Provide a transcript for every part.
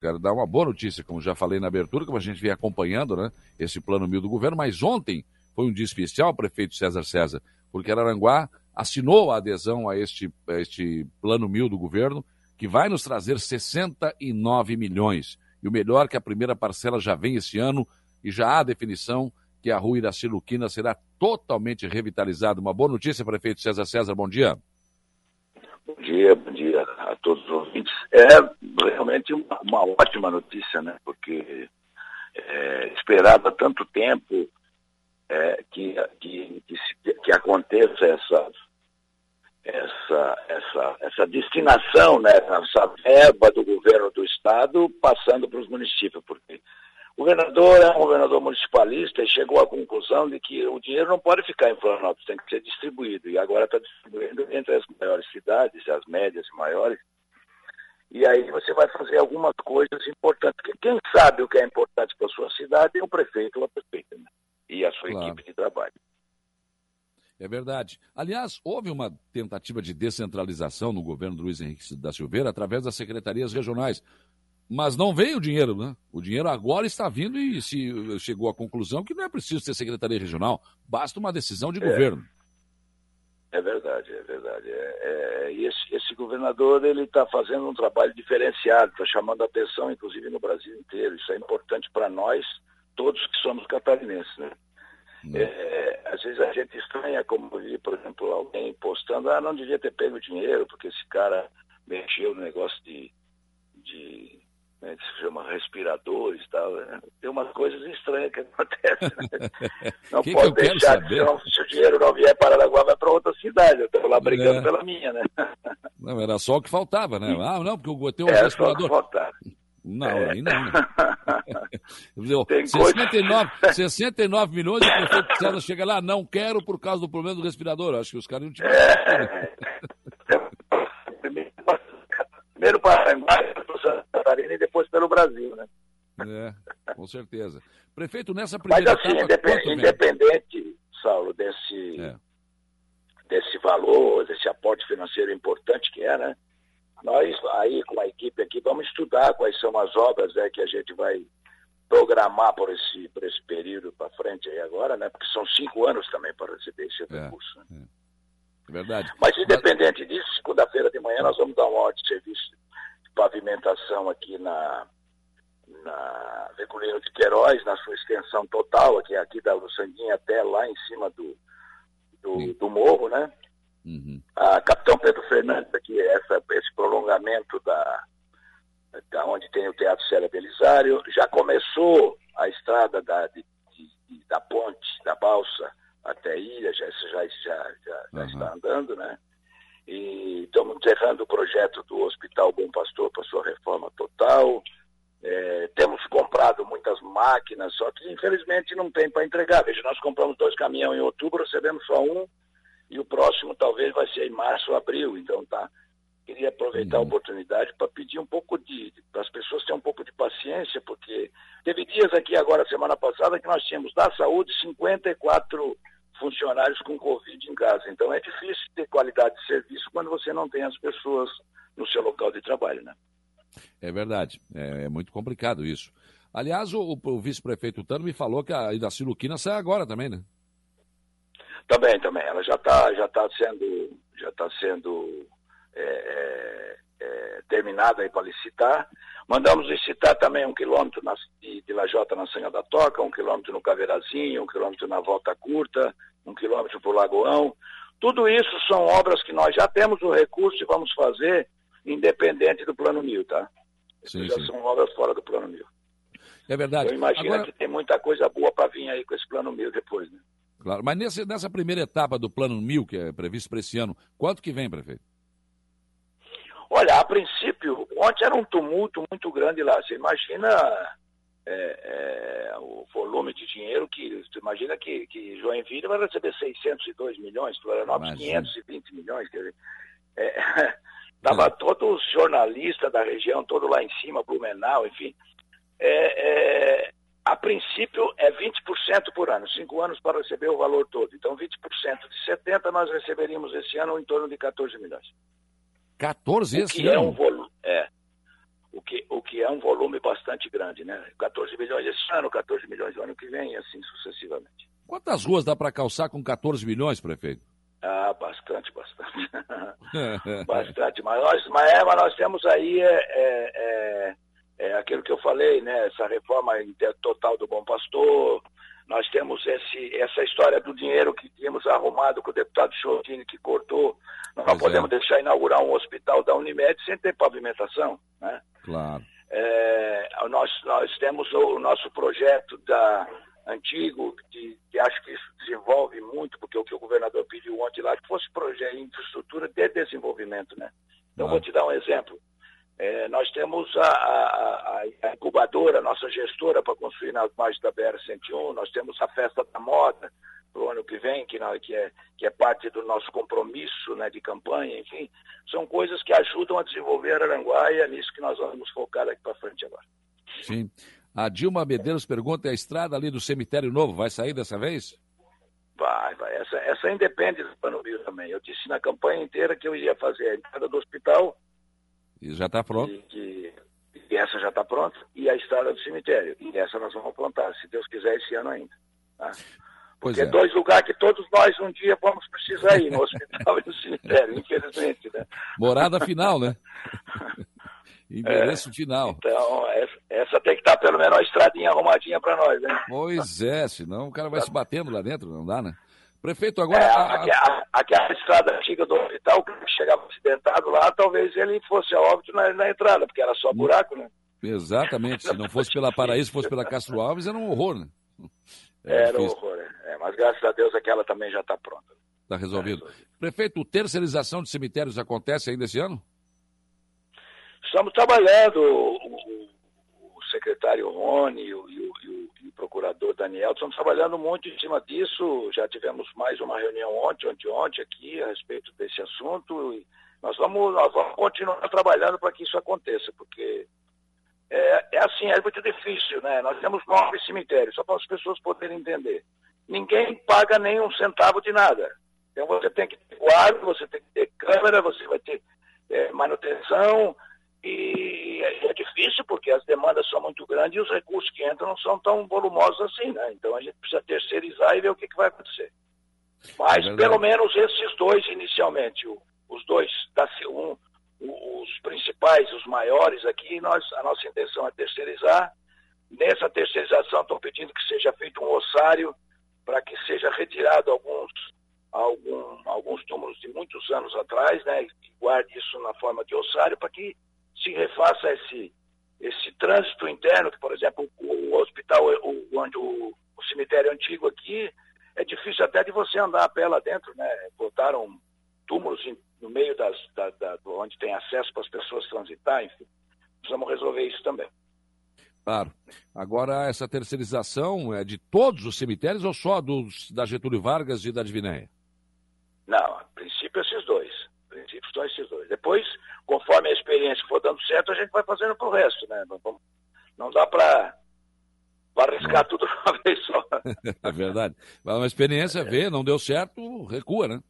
quero dar uma boa notícia, como já falei na abertura, como a gente vem acompanhando, né? Esse plano mil do governo, mas ontem foi um dia especial, prefeito César César, porque Araranguá assinou a adesão a este, a este plano mil do governo, que vai nos trazer 69 milhões. E o melhor é que a primeira parcela já vem esse ano e já há definição que a rua Iraci Luquina será totalmente revitalizada. Uma boa notícia, prefeito César César, bom dia. Bom dia, bom dia a todos os ouvintes. É realmente uma, uma ótima notícia, né? Porque é, esperava tanto tempo é, que, que, que, que, aconteça essa, essa, essa, essa destinação, né, essa verba do governo do Estado passando para os municípios, porque o governador é um governador municipalista e chegou à conclusão de que o dinheiro não pode ficar em Florianópolis, tem que ser distribuído. E agora está distribuindo entre as maiores cidades, as médias e maiores. E aí você vai fazer algumas coisas importantes. Porque quem sabe o que é importante para a sua cidade é o prefeito ou a prefeita né? e a sua claro. equipe de trabalho. É verdade. Aliás, houve uma tentativa de descentralização no governo do Luiz Henrique da Silveira através das secretarias regionais. Mas não veio o dinheiro, né? O dinheiro agora está vindo e se chegou à conclusão que não é preciso ter secretaria regional, basta uma decisão de é. governo. É verdade, é verdade. É, é, esse, esse governador ele está fazendo um trabalho diferenciado, está chamando a atenção, inclusive no Brasil inteiro. Isso é importante para nós, todos que somos catarinenses, né? É, às vezes a gente estranha, como vi, por exemplo, alguém postando, ah, não devia ter pego dinheiro, porque esse cara mexeu no negócio de, de né, se chama respiradores e tal. Né? Tem umas coisas estranhas que acontecem. Né? Não que pode que deixar, senão, se o dinheiro não vier para Araguá, vai para outra cidade. Eu estou lá brigando é. pela minha, né? Não, era só o que faltava, né? Ah, não, porque eu botei um respirador. Só o que faltava. Não, é. aí não. Tem 69, coisa... 69 milhões e o prefeito César chega lá, não quero por causa do problema do respirador. Acho que os caras não tinham. É. Primeiro para Santa Catarina e depois pelo Brasil, né? É, com certeza. Prefeito, nessa primeira Mas assim, etapa, independente, Saulo, desse, é. desse valor, desse aporte financeiro importante que é, né? Nós aí com a equipe aqui vamos estudar quais são as obras né, que a gente vai programar por esse, por esse período para frente aí agora, né? Porque são cinco anos também para receber esse é, recurso. Né? É. É verdade. Mas independente disso, segunda-feira de manhã nós vamos dar uma ordem de serviço de pavimentação aqui na, na Veculino de Queiroz, na sua extensão total, aqui, aqui da Luçanguinha até lá em cima do, do, do morro, né? Uhum. A Capitão Pedro Fernandes, aqui, essa, esse prolongamento da, da onde tem o Teatro Célia Belisário, já começou a estrada da, de, de, da ponte, da balsa, até a ilha, já, já, já, já, uhum. está andando, né? E estamos encerrando o projeto do Hospital Bom Pastor para sua reforma total. É, temos comprado muitas máquinas, só que infelizmente não tem para entregar. Veja, nós compramos dois caminhões em outubro, recebemos só um, e o próximo talvez vai ser em março ou abril. Então tá. Queria aproveitar uhum. a oportunidade para pedir um pouco de. para as pessoas terem um pouco de paciência, porque teve dias aqui agora, semana passada, que nós tínhamos da saúde 54 funcionários com Covid em casa. Então é difícil ter qualidade de serviço quando você não tem as pessoas no seu local de trabalho, né? É verdade, é, é muito complicado isso. Aliás, o, o vice-prefeito Tano me falou que a Idaci Luquina sai agora também, né? Também, também. Ela já está já tá sendo, já tá sendo é, é, é terminada para licitar. Mandamos licitar também um quilômetro na, de, de Lajota na Senha da Toca, um quilômetro no Caveirazinho, um quilômetro na Volta Curta, um quilômetro para o Lagoão. Tudo isso são obras que nós já temos o recurso e vamos fazer independente do Plano Mil, tá? Sim, já sim. são obras fora do Plano Mil. É verdade. Eu imagino Agora... que tem muita coisa boa para vir aí com esse Plano Mil depois, né? Claro, mas nesse, nessa primeira etapa do Plano Mil, que é previsto para esse ano, quanto que vem, prefeito? Olha, a princípio, ontem era um tumulto muito grande lá. Você imagina é, é, o volume de dinheiro que. Você imagina que, que Joinville vai receber 602 milhões, Florianópolis 520 milhões. Quer dizer, é, tava é. todos os jornalistas da região, todo lá em cima, Blumenau, enfim. É, é, a princípio é 20% por ano, cinco anos para receber o valor todo. Então, 20% de 70 nós receberíamos esse ano em torno de 14 milhões. 14 esse que ano? É um é. o que, o que é um volume bastante grande, né? 14 milhões esse ano, 14 milhões no ano que vem, e assim sucessivamente. Quantas ruas dá para calçar com 14 milhões, prefeito? Ah, bastante, bastante. bastante. Mas nós, mas, é, mas nós temos aí é, é, é, é, aquilo que eu falei, né? Essa reforma total do Bom Pastor. Nós temos esse, essa história do dinheiro que tínhamos arrumado com o deputado Chotini, que cortou. Nós não podemos é. deixar inaugurar um hospital da Unimed sem ter pavimentação, né? Claro. Nós, nós temos o nosso projeto da antigo, que, que, acho que isso desenvolve muito, porque o que o governador pediu ontem lá, que fosse projeto de infraestrutura de desenvolvimento, né? Então, ah. vou te dar um exemplo. É, nós temos a, a, a, incubadora, a nossa gestora para construir nas margens da BR-101, nós temos a Festa da Moda para o ano que vem, que, que, é, que é parte do nosso compromisso né, de campanha, enfim, são coisas que ajudam a desenvolver Aranguá e é nisso que nós vamos focar daqui para frente agora. Sim. A Dilma Medeiros pergunta: a estrada ali do cemitério novo vai sair dessa vez? Vai, vai. Essa, essa independe do Plano Bio também. Eu disse na campanha inteira que eu iria fazer a entrada do hospital. E já está pronto? E, que, e essa já está pronta. E a estrada do cemitério. E essa nós vamos plantar, se Deus quiser, esse ano ainda. Tá? Porque é. dois lugares que todos nós um dia vamos precisar ir, no hospital e no cemitério, infelizmente. Né? Morada final, né? Endereço é, final. Então, essa, essa, tem que estar pelo menos uma estradinha arrumadinha para nós, né? Pois é, senão o cara vai se batendo lá dentro, não dá, né? Prefeito, agora. É, a, a... Aquela, estrada antiga do hospital, que chegava acidentado lá, talvez ele fosse a óbito na, na entrada, porque era só buraco, né? Exatamente. Se não fosse pela Paraíso, fosse pela Castro Alves, era um horror, né? É era um horror, é. é. Mas graças a Deus aquela também já está pronta. Está resolvido. Tá resolvido. Prefeito, terceirização de cemitérios acontece ainda esse ano? Estamos trabalhando, o, o secretário Rony e o, e, o, e o, procurador Daniel, estamos trabalhando muito em cima disso. Já tivemos mais uma reunião ontem, ontem, ontem aqui a respeito desse assunto. E nós vamos, nós vamos continuar trabalhando para que isso aconteça, porque é, é, assim, é muito difícil, né? Nós temos nove cemitérios, só para as pessoas poderem entender. Ninguém paga nem um centavo de nada. Então você tem que ter guarda, você tem que ter câmera, você vai ter é, manutenção, e é difícil porque as demandas são muito grandes e os recursos que entram não são tão volumosos assim, né? Então a gente precisa terceirizar e ver o que, que vai acontecer. Mas é pelo menos esses dois inicialmente, os dois, um, os principais, os maiores aqui, nós, a nossa intenção é terceirizar. Nessa terceirização estou pedindo que seja feito um ossário para que seja retirado alguns, algum, alguns túmulos de muitos anos atrás, né? E guarde isso na forma de ossário para que se refaça esse, esse trânsito interno, que, por exemplo, o, o hospital, o, onde o, o, cemitério antigo aqui, é difícil até de você andar a pé lá dentro, né? Botaram túmulos no meio das, da, da, onde tem acesso para as pessoas transitar, enfim. Precisamos resolver isso também. Claro. Agora, essa terceirização é de todos os cemitérios ou só dos, da Getúlio Vargas e da Divinéia? Não, a princípio esses dois. A princípio são esses dois. Depois, conforme a experiência for dando certo, a gente vai fazendo para o resto, né? Não, dá para arriscar tudo de uma vez só. é verdade. Mas uma experiência, é. vê, não deu certo, recua, né?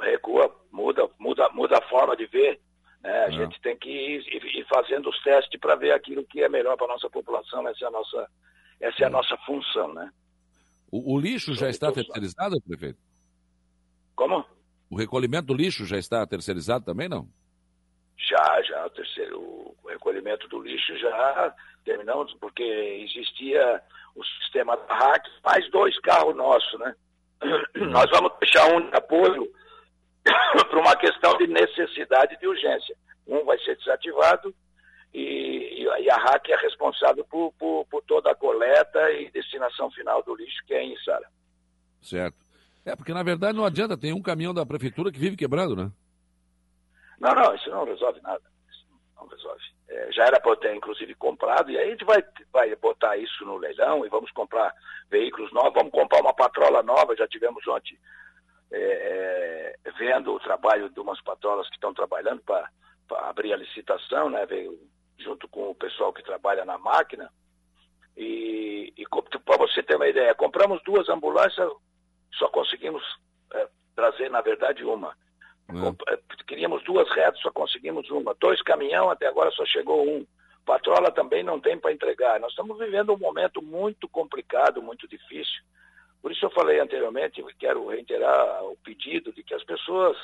Recua, muda, muda, muda a forma de ver. Né? A é. gente tem que ir, ir fazendo os testes para ver aquilo que é melhor para a nossa população. Essa é a nossa, essa é a é. nossa função, né? O, o lixo já está terceirizado, prefeito? Como? O recolhimento do lixo já está terceirizado também, não? Já, já, o terceiro, o recolhimento do lixo já terminamos, porque existia o sistema da RAC, mais dois carros nossos, né? Uhum. Nós vamos deixar um de apoio para uma questão de necessidade de urgência. Um vai ser desativado e, e a RAC é responsável por, por, por, toda a coleta e destinação final do lixo, que é em Sara. Certo. É, porque na verdade não adianta, tem um caminhão da prefeitura que vive quebrando, né? Não, não, isso não resolve nada. Isso não resolve. É, já era para ter, inclusive, comprado, e aí a gente vai, vai botar isso no leilão e vamos comprar veículos novos, vamos comprar uma patrola nova, já tivemos ontem é, é, vendo o trabalho de umas patrolas que estão trabalhando para abrir a licitação, né? Veio junto com o pessoal que trabalha na máquina. E, e para você ter uma ideia, compramos duas ambulâncias, só conseguimos é, trazer, na verdade, uma É. Queríamos duas retas, só conseguimos uma. Dois caminhão, até agora só chegou um. Patrola também não tem para entregar. Nós estamos vivendo um momento muito complicado, muito difícil. Por isso eu falei anteriormente, quero reiterar o pedido de que as pessoas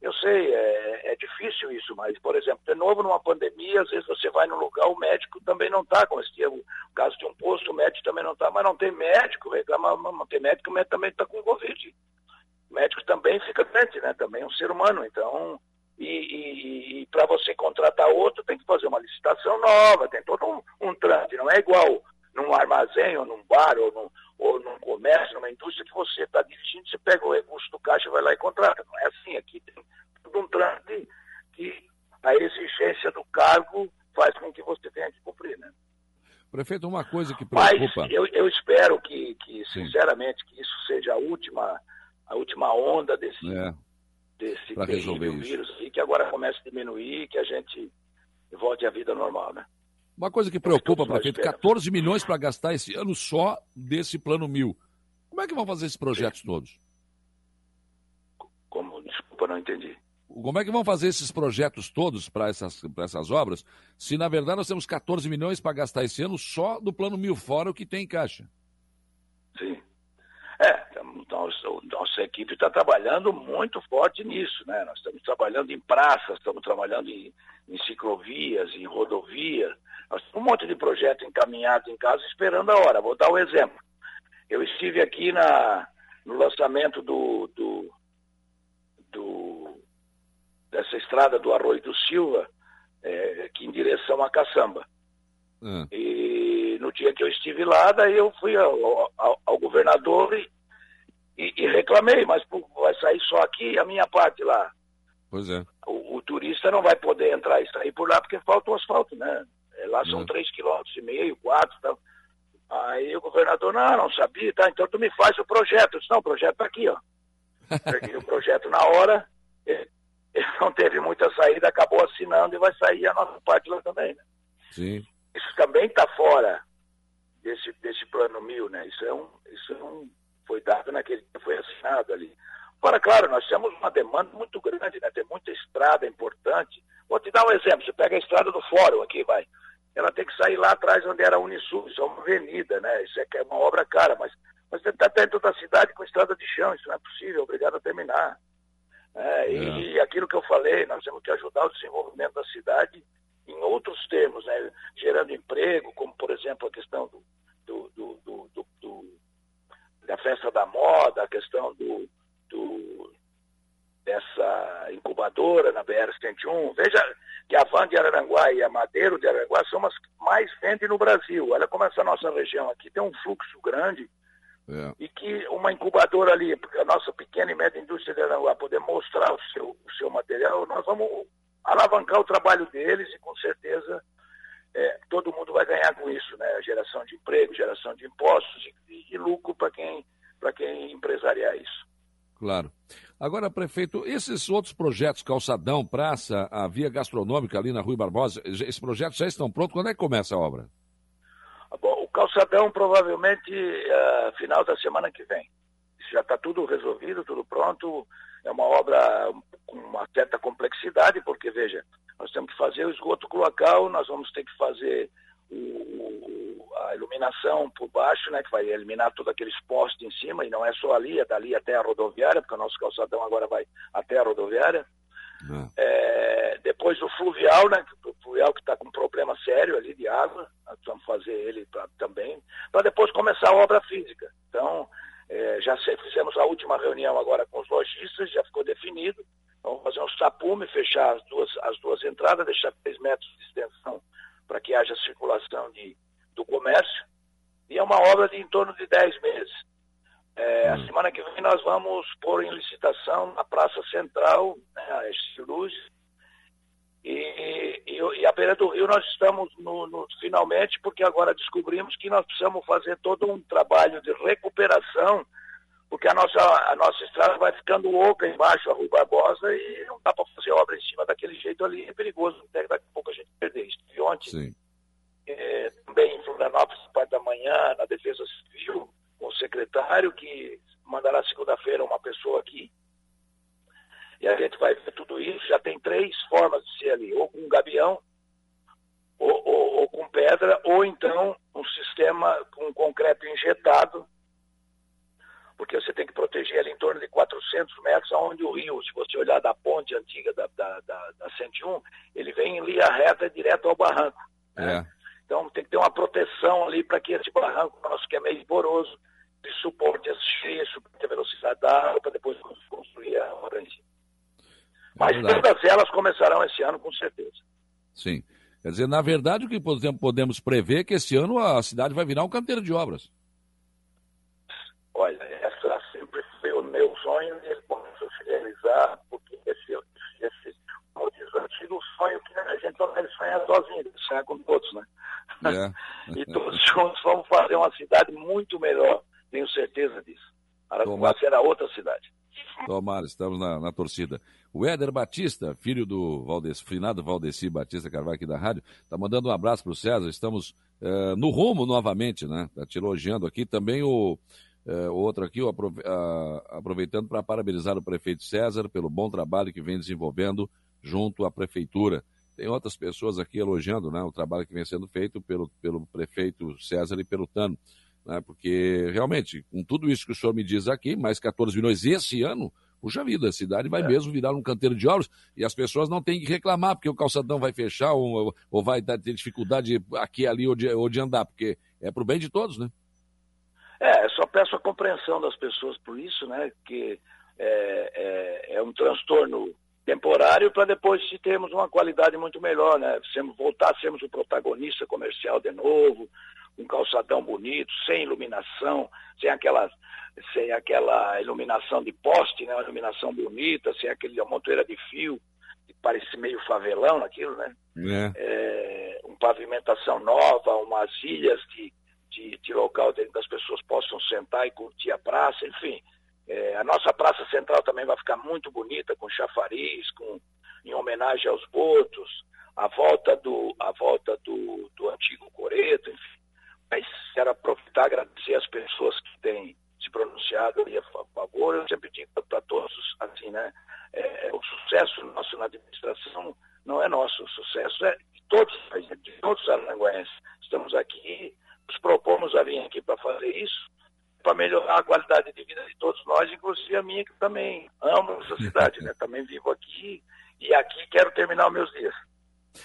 eu sei, é, é, difícil isso, mas, por exemplo, de novo numa pandemia, às vezes você vai num lugar, o médico também não está, como o caso de um posto, o médico também não está, mas não tem médico, reclama, não tem médico, o médico também está com Covid. Médico também fica doente, né? Também é um ser humano, então, e, e, e para você contratar outro, tem que fazer uma licitação nova, tem todo um, um trânsito, não é igual num armazém ou num bar ou num, ou num comércio, numa indústria que você está dirigindo, você pega o recurso do caixa, vai lá e contrata. Não é assim, aqui tem todo um trâmite que a exigência do cargo faz com que você tenha que cumprir, né? Prefeito, uma coisa que preocupa... Mas eu, eu espero que, que sinceramente, que isso seja a última, a última onda desse, é, desse terrível vírus e que agora comece a diminuir, que a gente volte à vida normal, né? Uma coisa que preocupa, prefeito, 14 milhões para gastar esse ano só desse plano mil. Como é que vão fazer esses projetos Sim. todos? Como? Desculpa, não entendi. Como é que vão fazer esses projetos todos para essas, essas obras, se na verdade nós temos 14 milhões para gastar esse ano só do plano mil fora o que tem em caixa? Sim. É, então, nossa equipe está trabalhando muito forte nisso, né? Nós estamos trabalhando em praças, estamos trabalhando em, em ciclovias, em rodovias. Nós temos um monte de projeto encaminhado em casa esperando a hora. Vou dar um exemplo. Eu estive aqui na, no lançamento do, do, do dessa estrada do Arroio do Silva, é, aqui em direção a Caçamba. Hum. E no dia que eu estive lá, daí eu fui ao, ao, ao governador e, e, e, reclamei, mas pô, vai sair só aqui a minha parte lá. Pois é. O, o, turista não vai poder entrar e sair por lá porque falta o asfalto, né? É, lá são hum. três quilômetros e meio, quatro, tá? Aí o governador, não, não sabia, tá? Então tu me faz o projeto. Eu disse, não, o projeto tá aqui, ó. Peguei o projeto na hora, ele não teve muita saída, acabou assinando e vai sair a nossa parte lá também, né? Sim. Isso também está fora desse, desse plano mil, né? Isso é um, isso é um, foi dado naquele que foi assinado ali. Agora, claro, nós temos uma demanda muito grande, né? Tem muita estrada importante. Vou te dar um exemplo, você pega a estrada do Fórum aqui, vai. Ela tem que sair lá atrás onde era a Unisul, isso é uma avenida, né? Isso é, é uma obra cara, mas, mas você está dentro da cidade com estrada de chão, isso não é possível, obrigado a terminar. É, é. E aquilo que eu falei, nós temos que ajudar o desenvolvimento da cidade em outros termos, né? gerando emprego, como por exemplo a questão do, do, do, do, da festa da moda, a questão do, dessa incubadora na BR-101. Veja que a Van de Araranguá e a Madeiro de Araranguá são as que mais vendem no Brasil. Olha como essa nossa região aqui tem um fluxo grande é. E que uma incubadora ali, porque a nossa pequena e média indústria de Aranguá poder mostrar o seu, o seu material, nós vamos alavancar o trabalho deles e com certeza é, todo mundo vai ganhar com isso, né? Geração de emprego, geração de impostos e, e lucro para quem, quem empresariar isso. Claro. Agora, prefeito, esses outros projetos, Calçadão, Praça, a Via Gastronômica ali na Rui Barbosa, esses projetos já estão prontos? Quando é que começa a obra? Bom, o calçadão provavelmente uh, final da semana que vem. Já está tudo resolvido, tudo pronto. É uma obra com uma certa complexidade, porque, veja, nós temos que fazer o esgoto cloacal, nós vamos ter que fazer o, a iluminação por baixo, né, que vai eliminar todos aqueles postes em cima, e não é só ali, é dali até a rodoviária, porque o nosso calçadão agora vai até a rodoviária. É, depois o fluvial, né? O fluvial que está com um problema sério ali de água, nós vamos fazer ele pra, também, para depois começar a obra física. Então, é, já fizemos a última reunião agora com os lojistas, já ficou definido. Vamos fazer um tapume, fechar as duas, as duas entradas, deixar 3 metros de extensão para que haja circulação de, do comércio. E é uma obra de em torno de 10 meses. É, A hum. semana que vem nós vamos pôr em licitação na Praça Central, né, a Luz, e, e, e, a beira do rio nós estamos no, no, finalmente, porque agora descobrimos que nós precisamos fazer todo um trabalho de recuperação, porque a nossa, a nossa estrada vai ficando oca embaixo, a Rua Barbosa, e não dá para fazer obra em cima daquele jeito ali, é perigoso, até daqui a pouco a gente perder isso. E ontem, é, também em Florianópolis, parte da manhã, na Defesa Civil, com o secretário, que mandará segunda-feira uma pessoa aqui. E a gente vai ver tudo isso. Já tem três formas de ser ali: ou com gabião, ou, ou, ou com pedra, ou então um sistema com concreto injetado, porque você tem que proteger ali em torno de 400 metros, aonde o rio, se você olhar da ponte antiga da, da, da, da 101, ele vem em linha reta direto ao barranco. Né? É. Então tem que ter uma proteção ali para que esse barranco nosso, que é meio poroso, de suporte as cheias, suporte a velocidade da água, para depois construir a orange. Mas é todas elas começarão esse ano, com certeza. Sim. Quer dizer, na verdade, o que podemos prever é que esse ano a cidade vai virar um canteiro de obras. Olha, essa sempre foi o meu sonho e ele pode se realizar, porque esse, esse o antigo sonho que a gente não deve sonhar sozinho, sonhar com todos, né? É. e todos juntos vamos fazer uma cidade muito melhor, tenho certeza disso. Araguá será outra cidade. Tomara, estamos na, na, torcida. O Éder Batista, filho do Valdes, finado Valdeci Batista Carvalho aqui da rádio, está mandando um abraço para o César. Estamos uh, no rumo novamente, né? Está te elogiando aqui. Também o uh, outro aqui, uh, aproveitando para parabenizar o prefeito César pelo bom trabalho que vem desenvolvendo junto à prefeitura. Tem outras pessoas aqui elogiando né, o trabalho que vem sendo feito pelo, pelo prefeito César e pelo Tano né? porque realmente, com tudo isso que o senhor me diz aqui, mais 14 milhões esse ano, puxa vida, a cidade vai é. mesmo virar um canteiro de obras e as pessoas não têm que reclamar porque o calçadão vai fechar ou, ou vai ter dificuldade aqui, ali ou de, ou de andar, porque é para o bem de todos, né? É, só peço a compreensão das pessoas por isso, né? Que é, é, é um transtorno temporário para depois se termos uma qualidade muito melhor, né? Voltar a sermos o protagonista comercial de novo, um calçadão bonito, sem iluminação, sem aquela, sem aquela iluminação de poste, né? uma iluminação bonita, sem aquele montoeira de fio, que parece meio favelão naquilo, né? É. É, uma pavimentação nova, umas ilhas de, de, de local onde as pessoas possam sentar e curtir a praça, enfim. É, a nossa praça central também vai ficar muito bonita, com chafariz, com, em homenagem aos botos, a volta do, a volta do, do antigo Coreto, enfim. Mas quero aproveitar e agradecer as pessoas que têm se pronunciado ali a favor. Eu sempre digo para todos, assim, né? É, o sucesso nosso na administração não é nosso, o sucesso é de todos, de todos os aranguenses. Estamos aqui, nos propomos a vir aqui para fazer isso, para melhorar a qualidade de vida de todos nós, inclusive a minha, que também amo essa cidade, né? Também vivo aqui e aqui quero terminar os meus dias.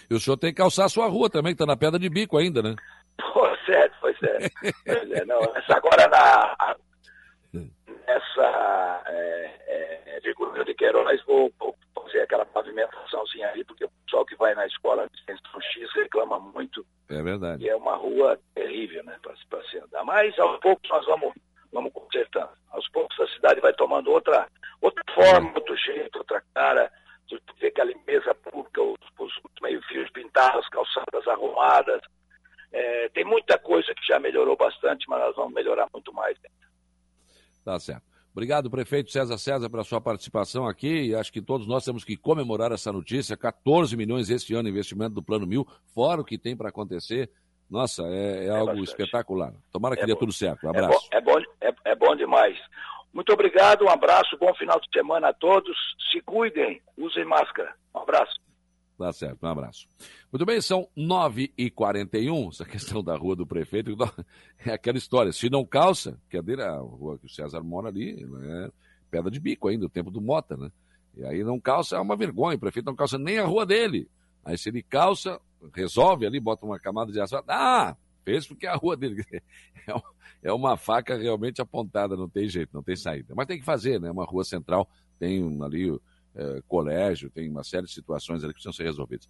E o senhor tem que calçar a sua rua também, que está na pedra de bico ainda, né? Pois é, pois é. pois é não, essa agora na, nessa é, é, de Queiroz, vou, vou fazer aquela pavimentaçãozinha ali, porque o pessoal que vai na escola de extensão X reclama muito. É verdade. E é uma rua terrível, né, para se andar. Mas aos poucos nós vamos, poucos a cidade vai tomando outra, outra forma, outro jeito, outra cara. Tu vê que a limpeza pública, os, os meio-fios pintados, calçadas arrumadas, é, tem muita coisa que já melhorou bastante, mas nós vamos melhorar muito mais. Tá certo. Obrigado, prefeito César César, pela sua participação aqui. Acho que todos nós temos que comemorar essa notícia. 14 milhões este ano investimento do Plano Mil, fora o que tem para acontecer. Nossa, é, é, é algo bastante. espetacular. Tomara que é dê bom. tudo certo. Um é abraço. É bom, é, bom, é, bom demais. Muito obrigado, um abraço, bom final de semana a todos. Se cuidem, usem máscara. Um abraço. Tá certo, um abraço. Muito bem, são 9h41, essa questão da rua do prefeito, é aquela história, se não calça, que a rua que o César mora ali, é pedra de bico ainda, o tempo do Mota, né? E aí não calça, é uma vergonha, o prefeito não calça nem a rua dele. Aí se ele calça, resolve ali, bota uma camada de asfalto, ah, fez porque a rua dele. É, é uma faca realmente apontada, não tem jeito, não tem saída. Mas tem que fazer, né? Uma rua central tem ali é, colégio, tem uma série de situações ali que precisam ser resolvidas.